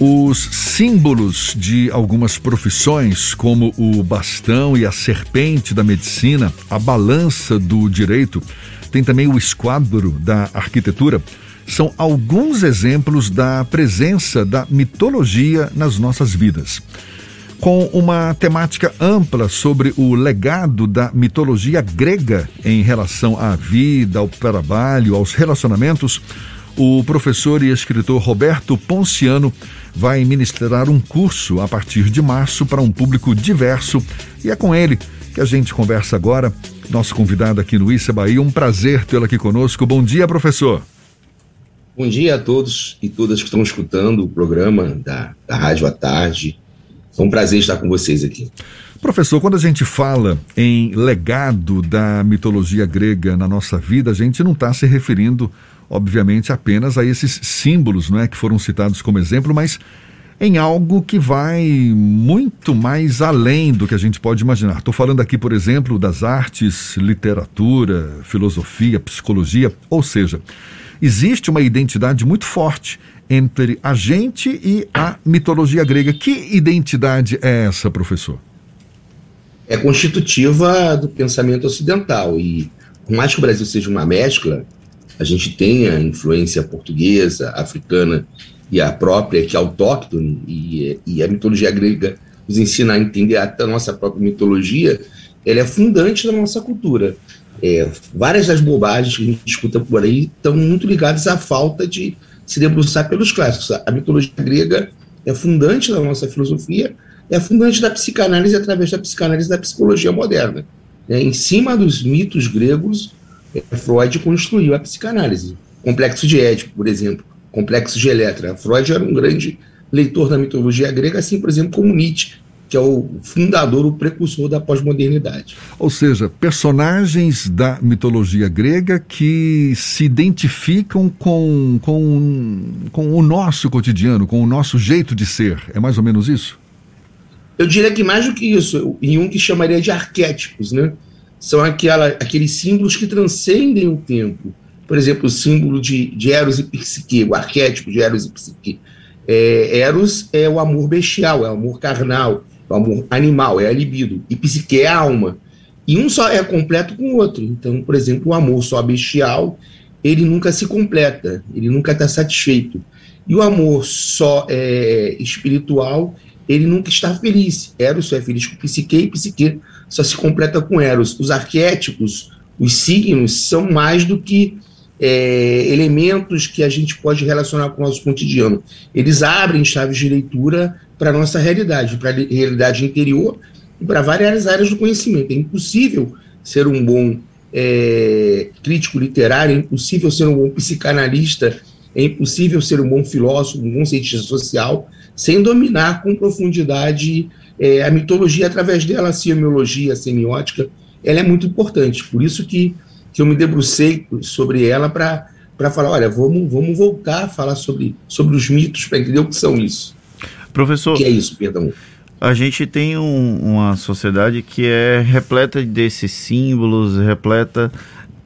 Os símbolos de algumas profissões, como o bastão e a serpente da medicina, a balança do direito, tem também o esquadro da arquitetura, são alguns exemplos da presença da mitologia nas nossas vidas. Com uma temática ampla sobre o legado da mitologia grega em relação à vida, ao trabalho, aos relacionamentos, o professor e escritor Roberto Ponciano vai ministrar um curso a partir de março para um público diverso e é com ele que a gente conversa agora. Nosso convidado aqui no Issa Bahia, um prazer tê-lo aqui conosco. Bom dia, professor. Bom dia a todos e todas que estão escutando o programa da, da Rádio à Tarde. É um prazer estar com vocês aqui. Professor, quando a gente fala em legado da mitologia grega na nossa vida, a gente não está se referindo obviamente, apenas a esses símbolos não é, que foram citados como exemplo, mas em algo que vai muito mais além do que a gente pode imaginar. Estou falando aqui, por exemplo, das artes, literatura, filosofia, psicologia, ou seja, existe uma identidade muito forte entre a gente e a mitologia grega. Que identidade é essa, professor? É constitutiva do pensamento ocidental e, por mais que o Brasil seja uma mescla, a gente tem a influência portuguesa, africana e a própria, que é autóctone, e, e a mitologia grega nos ensina a entender até a nossa própria mitologia, ela é fundante da nossa cultura. É, várias das bobagens que a gente escuta por aí estão muito ligadas à falta de se debruçar pelos clássicos. A mitologia grega é fundante da nossa filosofia, é fundante da psicanálise através da psicanálise da psicologia moderna. É, em cima dos mitos gregos, Freud construiu a psicanálise. Complexo de Édipo, por exemplo, Complexo de Eletra. Freud era um grande leitor da mitologia grega, assim, por exemplo, como Nietzsche, que é o fundador, o precursor da pós-modernidade. Ou seja, personagens da mitologia grega que se identificam com, com, com o nosso cotidiano, com o nosso jeito de ser. É mais ou menos isso? Eu diria que mais do que isso, em um que chamaria de arquétipos, né? São aquela, aqueles símbolos que transcendem o tempo. Por exemplo, o símbolo de, de Eros e Psique, o arquétipo de Eros e Psique. É, Eros é o amor bestial, é o amor carnal, é o amor animal, é a libido. E Psique é a alma. E um só é completo com o outro. Então, por exemplo, o amor só bestial, ele nunca se completa, ele nunca está satisfeito. E o amor só é, espiritual, ele nunca está feliz. Eros só é feliz com Psique e Psique só se completa com Eros. Os arquétipos, os signos, são mais do que é, elementos que a gente pode relacionar com o nosso cotidiano. Eles abrem chaves de leitura para a nossa realidade, para a realidade interior e para várias áreas do conhecimento. É impossível ser um bom é, crítico literário, é impossível ser um bom psicanalista, é impossível ser um bom filósofo, um bom cientista social, sem dominar com profundidade é, a mitologia, através dela, a semiologia, a semiótica, ela é muito importante. Por isso que, que eu me debrucei sobre ela para falar, olha, vamos, vamos voltar a falar sobre, sobre os mitos, para entender o que são isso. Professor... O que é isso, perdão? A gente tem um, uma sociedade que é repleta desses símbolos, repleta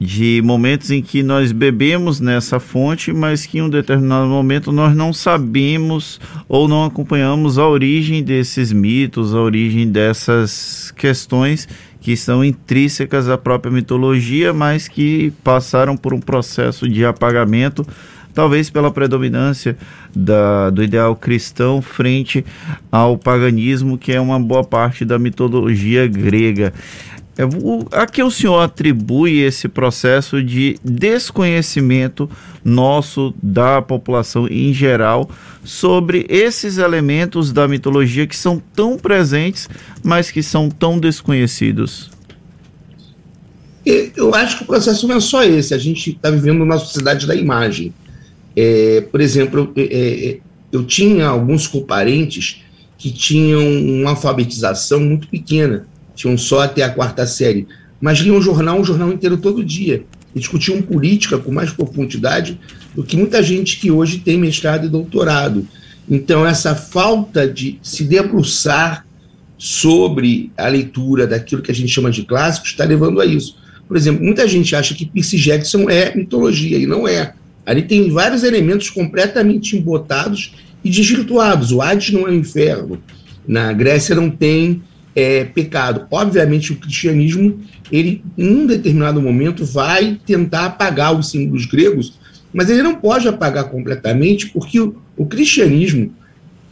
de momentos em que nós bebemos nessa fonte, mas que em um determinado momento nós não sabemos ou não acompanhamos a origem desses mitos, a origem dessas questões que são intrínsecas à própria mitologia, mas que passaram por um processo de apagamento, talvez pela predominância da, do ideal cristão frente ao paganismo, que é uma boa parte da mitologia grega. É, a que o senhor atribui esse processo de desconhecimento nosso da população em geral sobre esses elementos da mitologia que são tão presentes, mas que são tão desconhecidos? Eu acho que o processo não é só esse. A gente está vivendo uma sociedade da imagem. É, por exemplo, eu, é, é, eu tinha alguns parentes que tinham uma alfabetização muito pequena tinham só até a quarta série, mas liam um jornal, um jornal inteiro todo dia, e discutiam política com mais profundidade do que muita gente que hoje tem mestrado e doutorado. Então, essa falta de se debruçar sobre a leitura daquilo que a gente chama de clássicos está levando a isso. Por exemplo, muita gente acha que Percy Jackson é mitologia, e não é. Ali tem vários elementos completamente embotados e desvirtuados. O Hades não é o inferno. Na Grécia não tem é, pecado. Obviamente, o cristianismo, ele, em um determinado momento, vai tentar apagar os símbolos gregos, mas ele não pode apagar completamente, porque o, o cristianismo,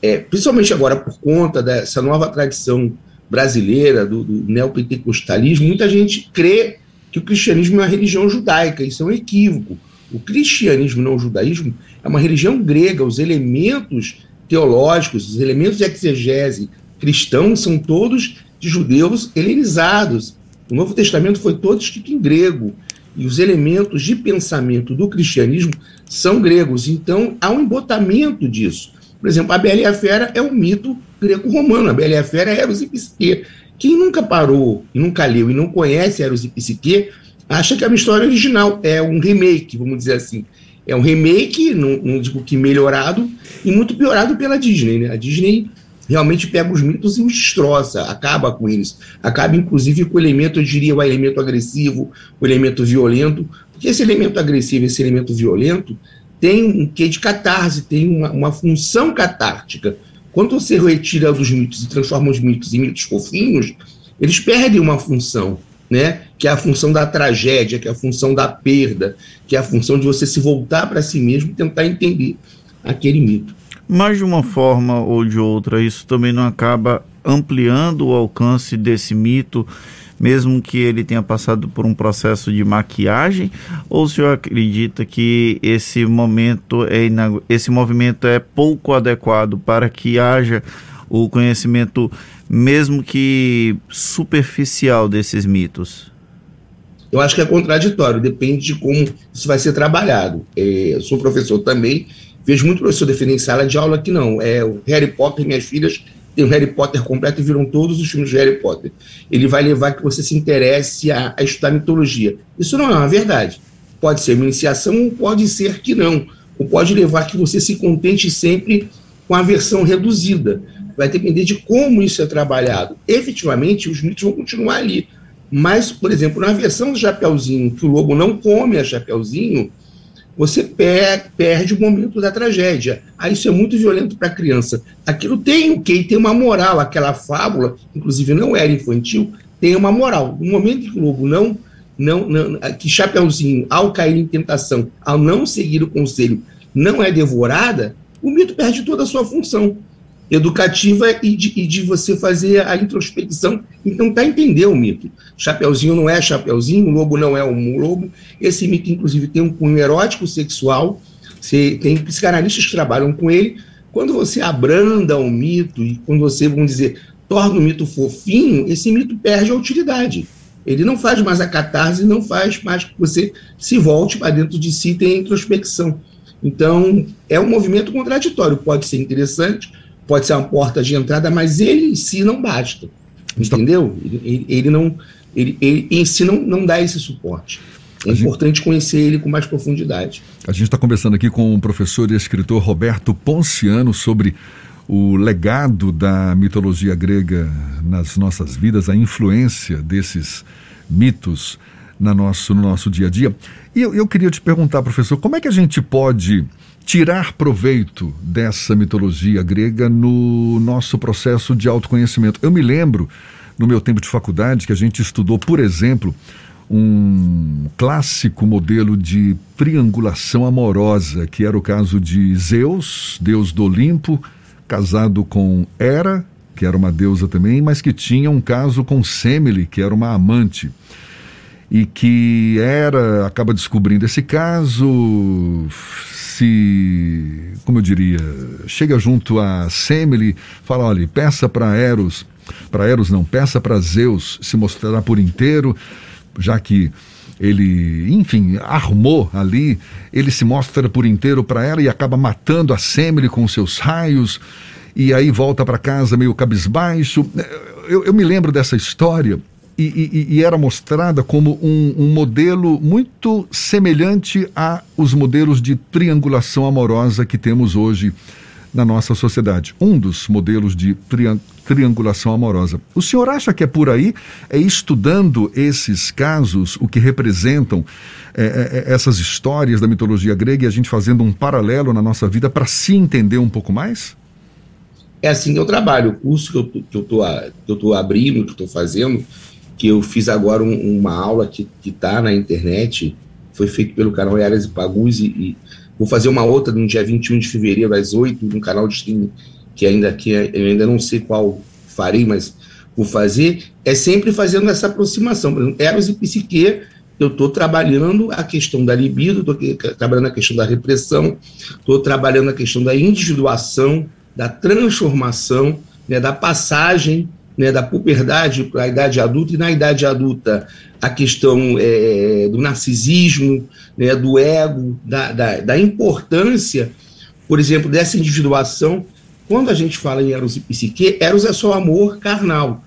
é, principalmente agora por conta dessa nova tradição brasileira, do, do neopentecostalismo, muita gente crê que o cristianismo é uma religião judaica. Isso é um equívoco. O cristianismo, não o judaísmo, é uma religião grega. Os elementos teológicos, os elementos de exegese cristãos são todos de judeus helenizados. O Novo Testamento foi todo escrito em grego. E os elementos de pensamento do cristianismo são gregos. Então, há um embotamento disso. Por exemplo, a Bela e a Fera é um mito greco-romano. A Bela e a Fera é Eros e Psique. Quem nunca parou e nunca leu e não conhece Eros e Psique, acha que é uma história original. É um remake, vamos dizer assim. É um remake, não, não digo que melhorado, e muito piorado pela Disney. Né? A Disney realmente pega os mitos e os destroça, acaba com eles. Acaba, inclusive, com o elemento, eu diria, o elemento agressivo, o elemento violento, porque esse elemento agressivo, esse elemento violento, tem um quê de catarse, tem uma, uma função catártica. Quando você retira dos mitos e transforma os mitos em mitos fofinhos, eles perdem uma função, né? Que é a função da tragédia, que é a função da perda, que é a função de você se voltar para si mesmo e tentar entender aquele mito. Mas de uma forma ou de outra, isso também não acaba ampliando o alcance desse mito mesmo que ele tenha passado por um processo de maquiagem, ou o senhor acredita que esse momento é esse movimento é pouco adequado para que haja o conhecimento, mesmo que superficial, desses mitos? Eu acho que é contraditório, depende de como isso vai ser trabalhado. É, sou professor também, vejo muito professor defender em sala de aula que não. É o Harry Potter, minhas filhas tem o Harry Potter completo e viram todos os filmes de Harry Potter. Ele vai levar que você se interesse a, a estudar mitologia. Isso não é uma verdade. Pode ser uma iniciação ou pode ser que não. Ou pode levar que você se contente sempre com a versão reduzida. Vai depender de como isso é trabalhado. Efetivamente, os mitos vão continuar ali. Mas, por exemplo, na versão do Chapeuzinho, que o lobo não come a Chapeuzinho, você per perde o momento da tragédia. Aí isso é muito violento para a criança. Aquilo tem o quê? Tem uma moral. Aquela fábula, inclusive não era infantil, tem uma moral. No momento que o lobo não, não, não que Chapeuzinho, ao cair em tentação, ao não seguir o conselho, não é devorada, o mito perde toda a sua função educativa e de, e de, você fazer a introspecção e tentar entender o mito. Chapeuzinho não é Chapeuzinho, lobo não é um lobo. Esse mito, inclusive, tem um cunho erótico sexual. Você, tem psicanalistas que trabalham com ele. Quando você abranda o mito e quando você, vamos dizer, torna o mito fofinho, esse mito perde a utilidade. Ele não faz mais a catarse, não faz mais que você se volte para dentro de si e tenha introspecção. Então, é um movimento contraditório. Pode ser interessante, pode ser uma porta de entrada, mas ele em si não basta. Entendeu? Ele, ele não. Ele, ele, em si não, não dá esse suporte. É a importante gente, conhecer ele com mais profundidade. A gente está conversando aqui com o professor e escritor Roberto Ponciano sobre o legado da mitologia grega nas nossas vidas, a influência desses mitos na nosso, no nosso dia a dia. E eu, eu queria te perguntar, professor, como é que a gente pode tirar proveito dessa mitologia grega no nosso processo de autoconhecimento. Eu me lembro, no meu tempo de faculdade, que a gente estudou, por exemplo, um clássico modelo de triangulação amorosa, que era o caso de Zeus, deus do Olimpo, casado com Hera, que era uma deusa também, mas que tinha um caso com Semele, que era uma amante e que era acaba descobrindo esse caso, se, como eu diria, chega junto a Semele, fala, olha, peça para Eros, para Eros não, peça para Zeus se mostrar por inteiro, já que ele, enfim, armou ali, ele se mostra por inteiro para ela e acaba matando a Semele com seus raios, e aí volta para casa meio cabisbaixo. Eu, eu me lembro dessa história e, e, e, era mostrada como um, um, modelo muito semelhante a os modelos de triangulação amorosa que temos hoje na nossa sociedade. Um dos modelos de triangulação amorosa. O senhor acha que é por aí? É estudando esses casos, o que representam é, é, é essas histórias da mitologia grega e a gente fazendo um paralelo na nossa vida para se entender um pouco mais? É assim que eu trabalho. O curso que eu estou abrindo, que estou fazendo, que eu fiz agora um, uma aula que está na internet, foi feito pelo canal Eras e Pagus, e, e, vou fazer uma outra no dia 21 de fevereiro, às 8, no canal de streaming, que ainda que eu ainda não sei qual farei, mas vou fazer, é sempre fazendo essa aproximação. Por exemplo, Eros e Psique, eu estou trabalhando a questão da libido, estou trabalhando a questão da repressão, estou trabalhando a questão da individuação, da transformação, né, da passagem né, da puberdade para a idade adulta, e na idade adulta a questão é, do narcisismo, né, do ego, da, da, da, importância, por exemplo, dessa individuação. Quando a gente fala em Eros e Psique, Eros é só amor carnal.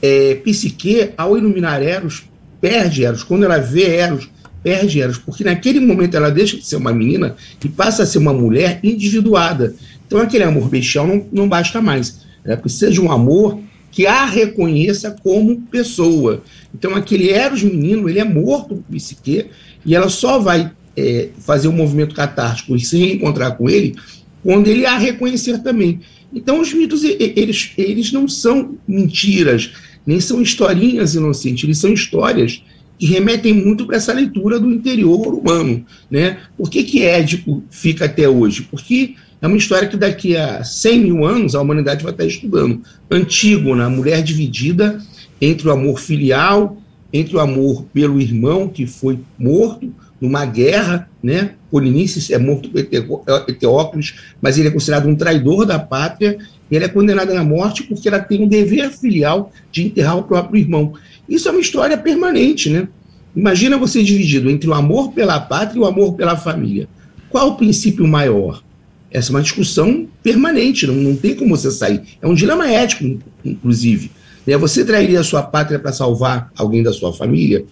É, psique, ao iluminar Eros, perde Eros. Quando ela vê Eros, perde Eros, porque naquele momento ela deixa de ser uma menina e passa a ser uma mulher individuada. Então aquele amor bestial não, não basta mais. Né? Precisa de um amor que a reconheça como pessoa. Então, aquele Eros menino, ele é morto por psique, e ela só vai é, fazer um movimento catártico e se reencontrar com ele quando ele a reconhecer também. Então, os mitos, eles, eles não são mentiras, nem são historinhas inocentes, eles são histórias que remetem muito para essa leitura do interior humano. Né? Por que, que Édipo fica até hoje? Porque é uma história que daqui a 100 mil anos a humanidade vai estar estudando. Antígona, a mulher dividida entre o amor filial, entre o amor pelo irmão que foi morto numa guerra, né? Polinices é morto por Eteócles, mas ele é considerado um traidor da pátria e ele é condenado à morte porque ela tem um dever filial de enterrar o próprio irmão. Isso é uma história permanente, né? Imagina você dividido entre o amor pela pátria e o amor pela família. Qual o princípio maior? Essa é uma discussão permanente, não, não tem como você sair. É um dilema ético, inclusive. Né? Você trairia a sua pátria para salvar alguém da sua família?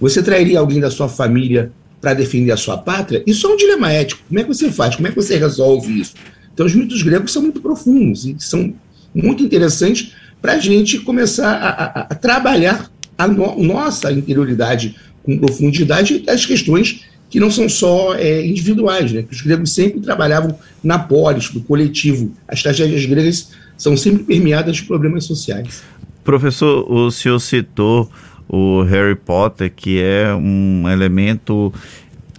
Você trairia alguém da sua família para defender a sua pátria? Isso é um dilema ético. Como é que você faz? Como é que você resolve isso? Então, os mitos gregos são muito profundos e são muito interessantes para a gente começar a, a, a trabalhar a no, nossa interioridade com profundidade as questões que não são só é, individuais, né? que os gregos sempre trabalhavam na polis, no coletivo. As tragédias gregas são sempre permeadas de problemas sociais. Professor, o senhor citou o Harry Potter, que é um elemento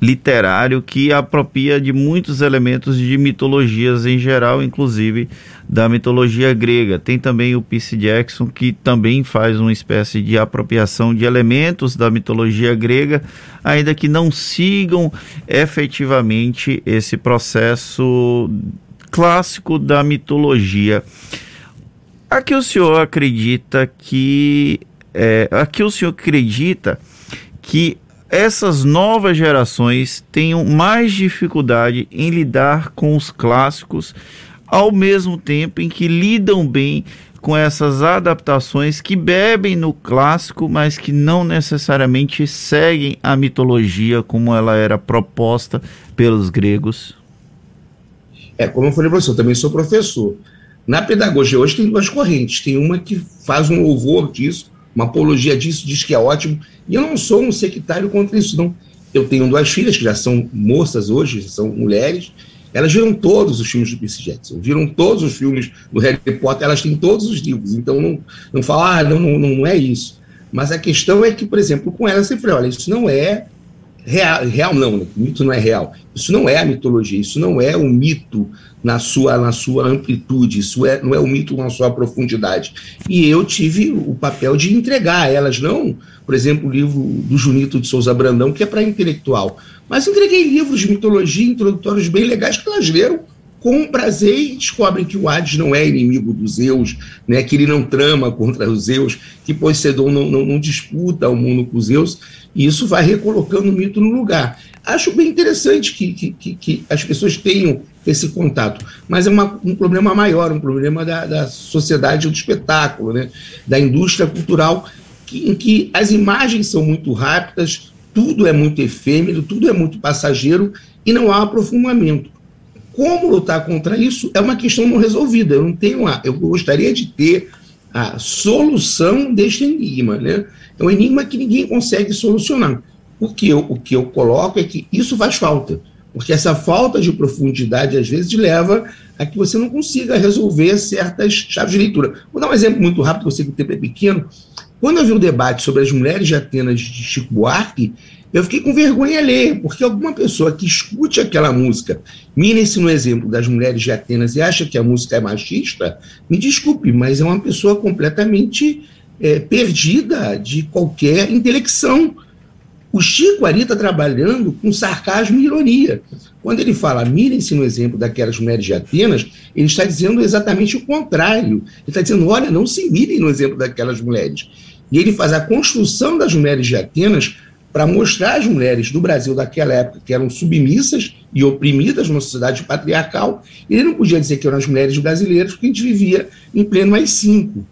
literário que apropria de muitos elementos de mitologias em geral, inclusive da mitologia grega. Tem também o Percy Jackson, que também faz uma espécie de apropriação de elementos da mitologia grega, ainda que não sigam efetivamente esse processo clássico da mitologia. Aqui o senhor acredita que. É, aqui o senhor acredita que essas novas gerações tenham mais dificuldade em lidar com os clássicos, ao mesmo tempo em que lidam bem com essas adaptações que bebem no clássico, mas que não necessariamente seguem a mitologia como ela era proposta pelos gregos? É, como eu falei para você, eu também sou professor. Na pedagogia hoje tem duas correntes. Tem uma que faz um louvor disso, uma apologia disso, diz que é ótimo. E eu não sou um sectário contra isso, não. Eu tenho duas filhas que já são moças hoje, são mulheres. Elas viram todos os filmes do Percy Jackson, viram todos os filmes do Harry Potter, elas têm todos os livros. Então não, não falar, ah, não, não, não é isso. Mas a questão é que, por exemplo, com ela sempre olha, isso não é real, real não, né? mito não é real. Isso não é a mitologia, isso não é o mito na sua, na sua amplitude, isso é, não é o mito na sua profundidade. E eu tive o papel de entregar a elas, não, por exemplo, o livro do Junito de Souza Brandão, que é para intelectual, mas entreguei livros de mitologia introdutórios bem legais que elas leram com prazer e descobrem que o Hades não é inimigo dos Zeus, né, que ele não trama contra os Zeus, que Poseidon não, não, não disputa o mundo com os Zeus, e isso vai recolocando o mito no lugar. Acho bem interessante que, que, que, que as pessoas tenham esse contato, mas é uma, um problema maior, um problema da, da sociedade do espetáculo, né? da indústria cultural, que, em que as imagens são muito rápidas, tudo é muito efêmero, tudo é muito passageiro e não há aprofundamento. Como lutar contra isso é uma questão não resolvida. Eu não tenho a, eu gostaria de ter a solução deste enigma, né? É um enigma que ninguém consegue solucionar. O que eu, o que eu coloco é que isso faz falta, porque essa falta de profundidade às vezes leva a que você não consiga resolver certas chaves de leitura. Vou dar um exemplo muito rápido, você que o tempo é pequeno. Quando eu vi o debate sobre as mulheres de Atenas de Chico Buarque, eu fiquei com vergonha ler, porque alguma pessoa que escute aquela música, mire-se no exemplo das mulheres de Atenas e acha que a música é machista, me desculpe, mas é uma pessoa completamente é, perdida de qualquer intelecção. O Chico ali está trabalhando com sarcasmo e ironia. Quando ele fala, mirem-se no exemplo daquelas mulheres de Atenas, ele está dizendo exatamente o contrário. Ele está dizendo, olha, não se mirem no exemplo daquelas mulheres. E ele faz a construção das mulheres de Atenas para mostrar às mulheres do Brasil daquela época que eram submissas e oprimidas numa sociedade patriarcal, ele não podia dizer que eram as mulheres brasileiras, porque a gente vivia em pleno mais cinco.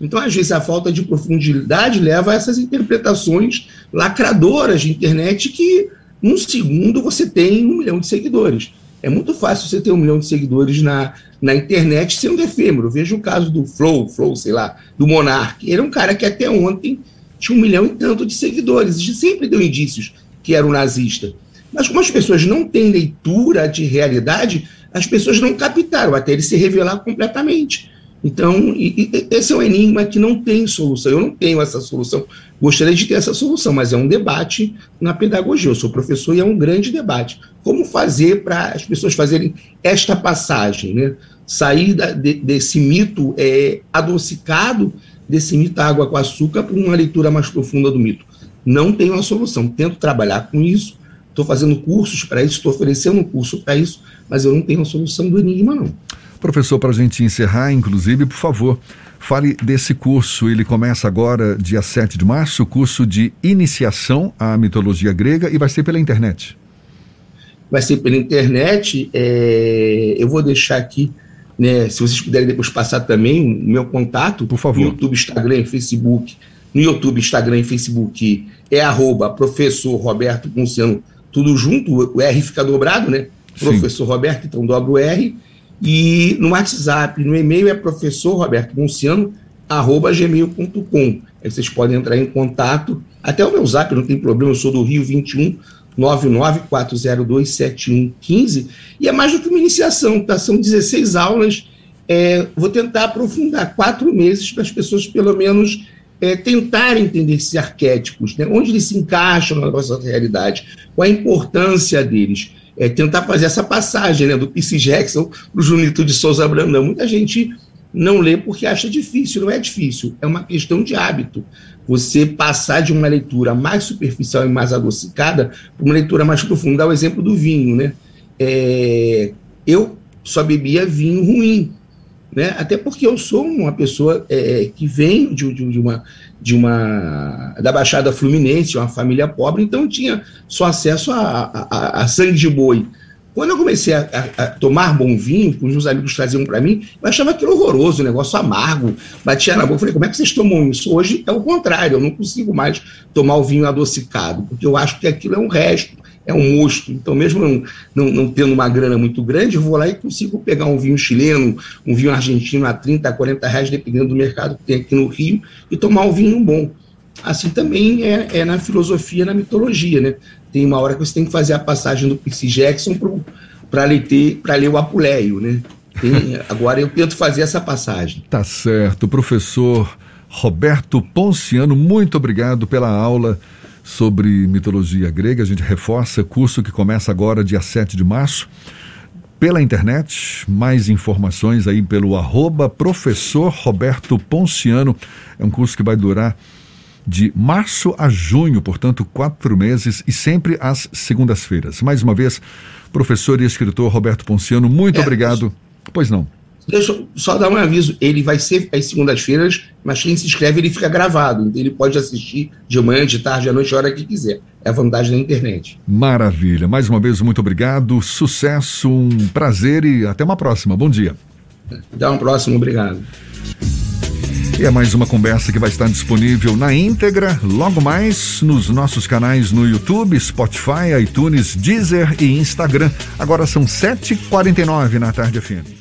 Então, às vezes, a falta de profundidade leva a essas interpretações lacradoras de internet que, num segundo, você tem um milhão de seguidores. É muito fácil você ter um milhão de seguidores na, na internet sendo efêmero. Veja o caso do Flow, Flow, sei lá, do Monark. Ele é um cara que até ontem tinha um milhão e tanto de seguidores. E sempre deu indícios que era um nazista. Mas como as pessoas não têm leitura de realidade, as pessoas não captaram até ele se revelar completamente. Então, e, e, esse é um enigma que não tem solução. Eu não tenho essa solução. Gostaria de ter essa solução, mas é um debate na pedagogia. Eu sou professor e é um grande debate. Como fazer para as pessoas fazerem esta passagem, né? Sair da, de, desse mito é, adocicado desse mito água com açúcar para uma leitura mais profunda do mito. Não tenho a solução. Tento trabalhar com isso, estou fazendo cursos para isso, estou oferecendo um curso para isso, mas eu não tenho a solução do enigma, não. Professor, para a gente encerrar, inclusive, por favor, fale desse curso. Ele começa agora, dia 7 de março, curso de iniciação à mitologia grega e vai ser pela internet. Vai ser pela internet. É... Eu vou deixar aqui né, se vocês puderem depois passar também o meu contato, por favor. No YouTube, Instagram Facebook. No YouTube, Instagram e Facebook é arroba professor Roberto Ponciano, tudo junto, o R fica dobrado, né? Sim. Professor Roberto, então dobra o R. E no WhatsApp, no e-mail é professor Roberto Ponciano, arroba gmail.com. Aí vocês podem entrar em contato. Até o meu zap, não tem problema, eu sou do Rio 21 994027115, e é mais do que uma iniciação, tá? São 16 aulas. É, vou tentar aprofundar quatro meses para as pessoas, pelo menos, é, tentarem entender esses arquétipos, né? onde eles se encaixam na nossa realidade, qual a importância deles. É, tentar fazer essa passagem né, do Percy Jackson para o Junito de Souza Brandão. Muita gente não lê porque acha difícil, não é difícil, é uma questão de hábito você passar de uma leitura mais superficial e mais adocicada para uma leitura mais profunda. Dá o exemplo do vinho, né? É, eu só bebia vinho ruim, né? Até porque eu sou uma pessoa é, que vem de, de, de, uma de uma da Baixada Fluminense, uma família pobre, então tinha só acesso a, a, a sangue de boi. Quando eu comecei a, a, a tomar bom vinho, que os meus amigos traziam para mim, eu achava aquilo horroroso, um negócio amargo, batia na boca, falei, como é que vocês tomam isso? Hoje é o contrário, eu não consigo mais tomar o vinho adocicado, porque eu acho que aquilo é um resto, é um mosto. Então, mesmo não, não, não, tendo uma grana muito grande, eu vou lá e consigo pegar um vinho chileno, um vinho argentino a 30, a 40 reais, dependendo do mercado que tem aqui no Rio, e tomar um vinho bom. Assim também é, é na filosofia, na mitologia, né? Tem uma hora que você tem que fazer a passagem do Percy Jackson para ler, ler o Apuleio, né? Tem, agora eu tento fazer essa passagem. Tá certo, professor Roberto Ponciano, muito obrigado pela aula sobre mitologia grega. A gente reforça curso que começa agora, dia 7 de março, pela internet. Mais informações aí pelo arroba professor Roberto Ponciano. É um curso que vai durar de março a junho, portanto, quatro meses e sempre às segundas-feiras. Mais uma vez, professor e escritor Roberto Ponciano, muito é, obrigado. Pois não. Deixa eu só dar um aviso: ele vai ser às segundas-feiras, mas quem se inscreve ele fica gravado. Então ele pode assistir de manhã, de tarde, à noite, a hora que quiser. É a vantagem da internet. Maravilha. Mais uma vez, muito obrigado. Sucesso, um prazer e até uma próxima. Bom dia. Até uma próxima. Obrigado. E é mais uma conversa que vai estar disponível na íntegra, logo mais nos nossos canais no YouTube, Spotify, iTunes, Deezer e Instagram. Agora são 7h49 na tarde FM.